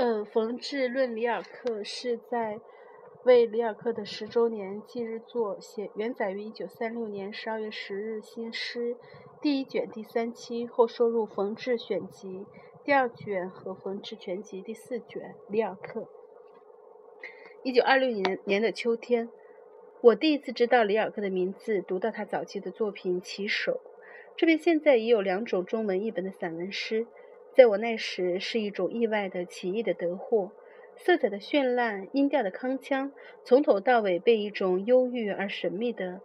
呃，冯至论里尔克是在为里尔克的十周年忌日作，写原载于一九三六年十二月十日新诗第一卷第三期，后收入冯至选集第二卷和冯至全集第四卷。里尔克。一九二六年年的秋天，我第一次知道里尔克的名字，读到他早期的作品《骑手》。这边现在已有两种中文译本的散文诗，在我那时是一种意外的奇异的得获。色彩的绚烂，音调的铿锵，从头到尾被一种忧郁而神秘的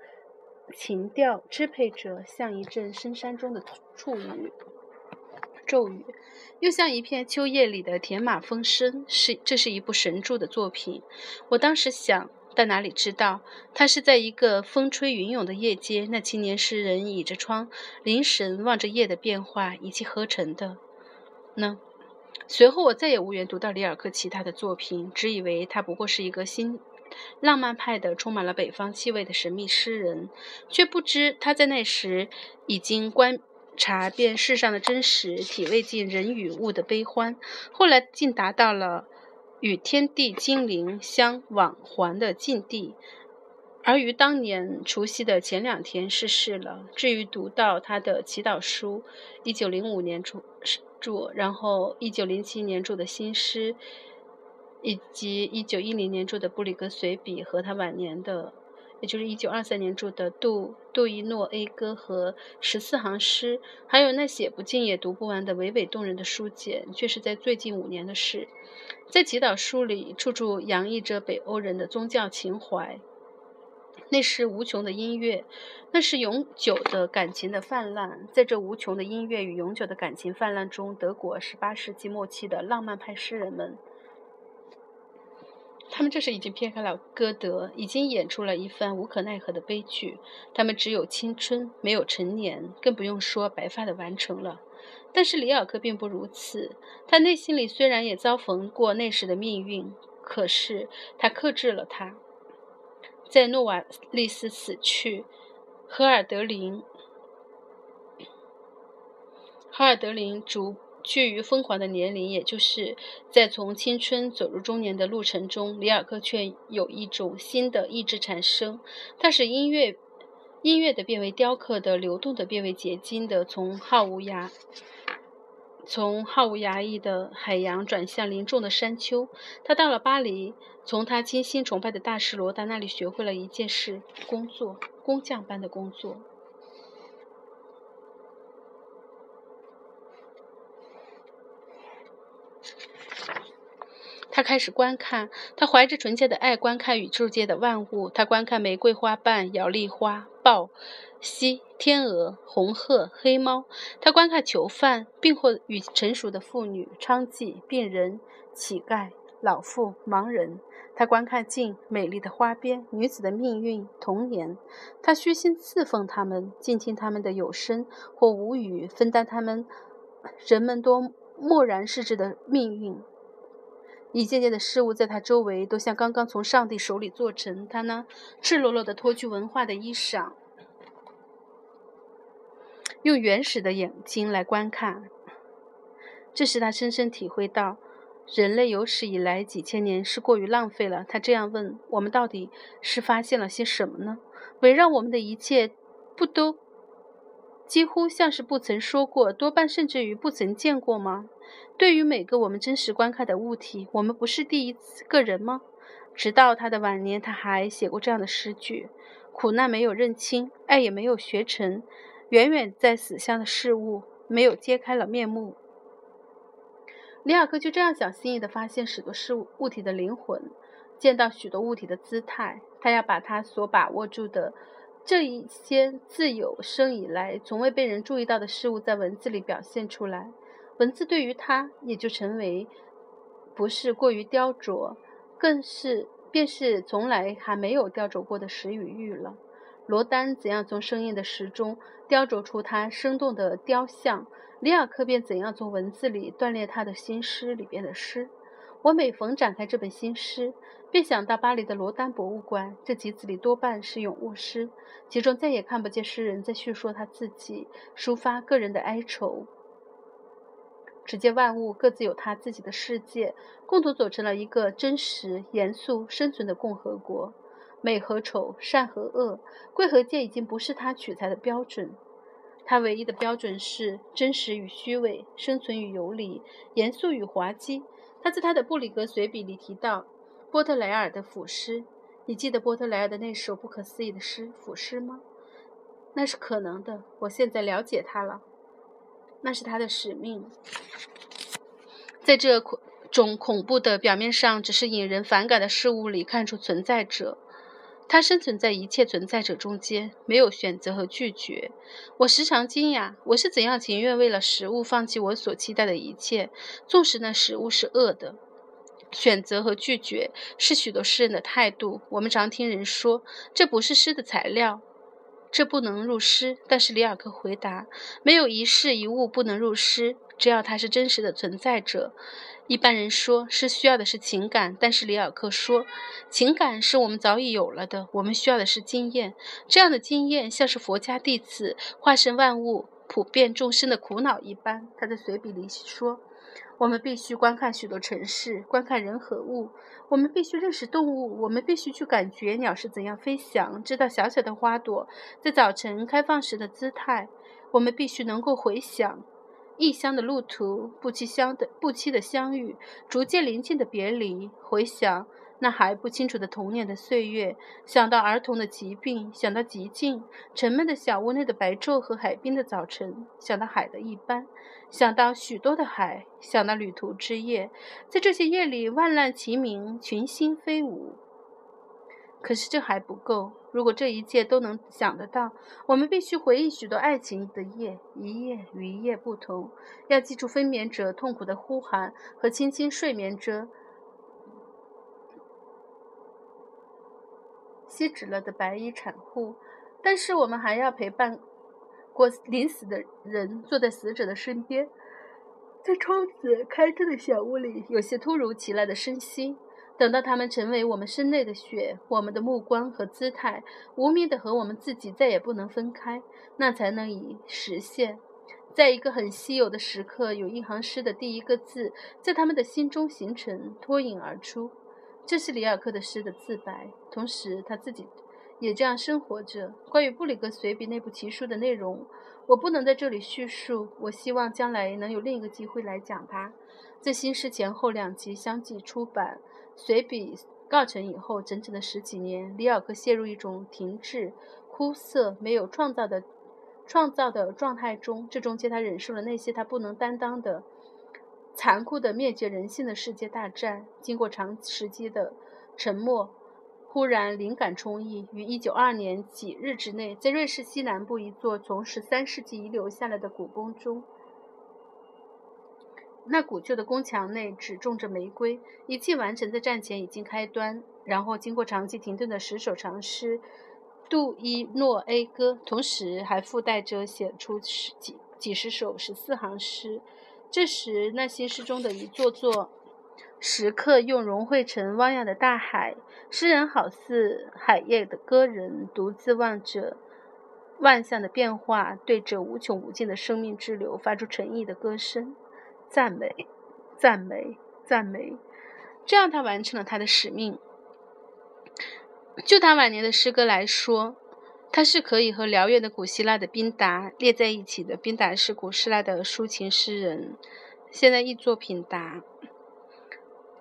情调支配着，像一阵深山中的触语、骤雨，又像一片秋叶里的田马风声。是，这是一部神著的作品。我当时想。但哪里知道，他是在一个风吹云涌的夜间，那青年诗人倚着窗，凝神望着夜的变化，一气呵成的呢？随后我再也无缘读到里尔克其他的作品，只以为他不过是一个新浪漫派的、充满了北方气味的神秘诗人，却不知他在那时已经观察遍世上的真实，体味尽人与物的悲欢，后来竟达到了。与天地精灵相往还的境地，而于当年除夕的前两天逝世了。至于读到他的祈祷书，一九零五年出著，然后一九零七年著的新诗，以及一九一零年著的布里格随笔和他晚年的。也就是一九二三年著的《杜杜伊诺 A 歌》和十四行诗，还有那写不尽也读不完的娓娓动人的书简，却是在最近五年的事。在祈祷书里，处处洋溢着北欧人的宗教情怀。那是无穷的音乐，那是永久的感情的泛滥。在这无穷的音乐与永久的感情泛滥中，德国十八世纪末期的浪漫派诗人们。他们这时已经撇开了歌德，已经演出了一番无可奈何的悲剧。他们只有青春，没有成年，更不用说白发的完成了。但是里尔克并不如此，他内心里虽然也遭逢过那时的命运，可是他克制了他。在诺瓦利斯死去，赫尔德林，赫尔德林逐。趋于疯狂的年龄，也就是在从青春走入中年的路程中，里尔克却有一种新的意志产生。它使音乐，音乐的变为雕刻的，流动的变为结晶的，从浩无涯，从浩无涯义的海洋转向凝重的山丘。他到了巴黎，从他精心崇拜的大师罗达那里学会了一件事：工作，工匠般的工作。他开始观看，他怀着纯洁的爱观看宇宙界的万物。他观看玫瑰花瓣、摇粒花、豹、蜥、天鹅、红鹤、黑猫。他观看囚犯、病或与成熟的妇女、娼妓、病人、乞丐、老妇、盲人。他观看镜、美丽的花边、女子的命运、童年。他虚心侍奉他们，静听他们的有声或无语，分担他们人们多漠然视之的命运。一件件的事物在他周围都像刚刚从上帝手里做成。他呢，赤裸裸地脱去文化的衣裳，用原始的眼睛来观看。这使他深深体会到，人类有史以来几千年是过于浪费了。他这样问：我们到底是发现了些什么呢？围绕我们的一切，不都几乎像是不曾说过，多半甚至于不曾见过吗？对于每个我们真实观看的物体，我们不是第一次个人吗？直到他的晚年，他还写过这样的诗句：“苦难没有认清，爱也没有学成，远远在死相的事物没有揭开了面目。”里尔克就这样小心翼翼地发现许多事物物体的灵魂，见到许多物体的姿态。他要把他所把握住的这一些自有生以来从未被人注意到的事物，在文字里表现出来。文字对于他也就成为不是过于雕琢，更是便是从来还没有雕琢过的石与玉了。罗丹怎样从生硬的石中雕琢出他生动的雕像，里尔克便怎样从文字里锻炼他的新诗里边的诗。我每逢展开这本新诗，便想到巴黎的罗丹博物馆，这集子里多半是咏物诗，其中再也看不见诗人在叙说他自己，抒发个人的哀愁。只见万物各自有他自己的世界，共同组成了一个真实、严肃、生存的共和国。美和丑，善和恶，贵和贱已经不是他取材的标准。他唯一的标准是真实与虚伪，生存与游离，严肃与滑稽。他在他的布里格随笔里提到波特莱尔的腐诗。你记得波特莱尔的那首不可思议的诗腐诗吗？那是可能的。我现在了解他了。那是他的使命。在这种恐怖的表面上只是引人反感的事物里看出存在者。他生存在一切存在者中间，没有选择和拒绝。我时常惊讶，我是怎样情愿为了食物放弃我所期待的一切，纵使那食物是恶的。选择和拒绝是许多诗人的态度。我们常听人说，这不是诗的材料，这不能入诗。但是里尔克回答，没有一事一物不能入诗，只要它是真实的存在者。一般人说，是需要的是情感，但是里尔克说，情感是我们早已有了的，我们需要的是经验。这样的经验像是佛家弟子化身万物、普遍众生的苦恼一般。他在随笔里说，我们必须观看许多城市，观看人和物；我们必须认识动物，我们必须去感觉鸟是怎样飞翔，知道小小的花朵在早晨开放时的姿态；我们必须能够回想。异乡的路途，不期相的不期的相遇，逐渐临近的别离。回想那还不清楚的童年的岁月，想到儿童的疾病，想到极静沉闷的小屋内的白昼和海滨的早晨，想到海的一般，想到许多的海，想到旅途之夜，在这些夜里，万籁齐鸣，群星飞舞。可是这还不够。如果这一切都能想得到，我们必须回忆许多爱情的夜，一夜与一夜不同。要记住分娩者痛苦的呼喊和轻轻睡眠者吸止了的白衣产妇。但是我们还要陪伴过临死的人，坐在死者的身边，在窗子开着的小屋里，有些突如其来的声息。等到他们成为我们身内的血，我们的目光和姿态无名的和我们自己再也不能分开，那才能以实现。在一个很稀有的时刻，有一行诗的第一个字在他们的心中形成，脱颖而出。这是里尔克的诗的自白，同时他自己也这样生活着。关于布里格随笔那部奇书的内容，我不能在这里叙述。我希望将来能有另一个机会来讲它。在新诗前后两集相继出版。随笔告成以后，整整的十几年，里尔克陷入一种停滞、枯涩、没有创造的创造的状态中。这中间，他忍受了那些他不能担当的残酷的灭绝人性的世界大战。经过长时间的沉默，忽然灵感充溢，于1922年几日之内，在瑞士西南部一座从13世纪遗留下来的古宫中。那古旧的宫墙内只种着玫瑰，一切完成在战前已经开端。然后经过长期停顿的十首长诗《杜伊诺 A 歌》，同时还附带着写出十几几十首十四行诗。这时，那些诗中的一座座时刻又融汇成汪洋的大海。诗人好似海夜的歌人，独自望着万象的变化，对着无穷无尽的生命之流发出诚意的歌声。赞美，赞美，赞美，这样他完成了他的使命。就他晚年的诗歌来说，他是可以和辽远的古希腊的宾达列在一起的。宾达是古希腊的抒情诗人，现在译作品达。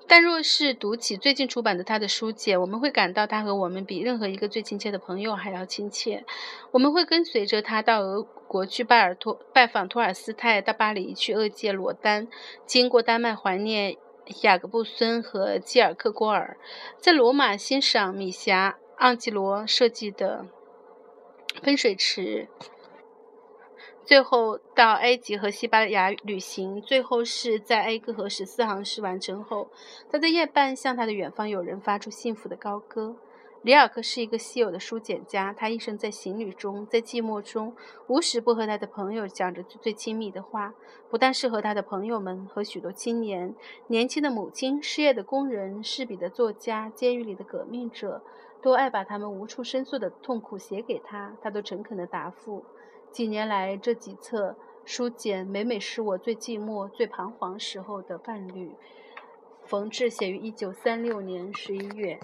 但若是读起最近出版的他的书简，我们会感到他和我们比任何一个最亲切的朋友还要亲切。我们会跟随着他到俄国去拜尔托拜访托尔斯泰，到巴黎去谒见罗丹，经过丹麦怀念雅各布孙和基尔克郭尔，在罗马欣赏米霞昂吉罗设计的喷水池。最后到埃及和西班牙旅行，最后是在 A 歌和十四行诗完成后，他在夜半向他的远方友人发出幸福的高歌。里尔克是一个稀有的书简家，他一生在行旅中，在寂寞中，无时不和他的朋友讲着最亲密的话。不但是和他的朋友们，和许多青年、年轻的母亲、失业的工人、逝笔的作家、监狱里的革命者，都爱把他们无处申诉的痛苦写给他，他都诚恳地答复。几年来，这几册书简每每是我最寂寞、最彷徨时候的伴侣。冯至写于一九三六年十一月。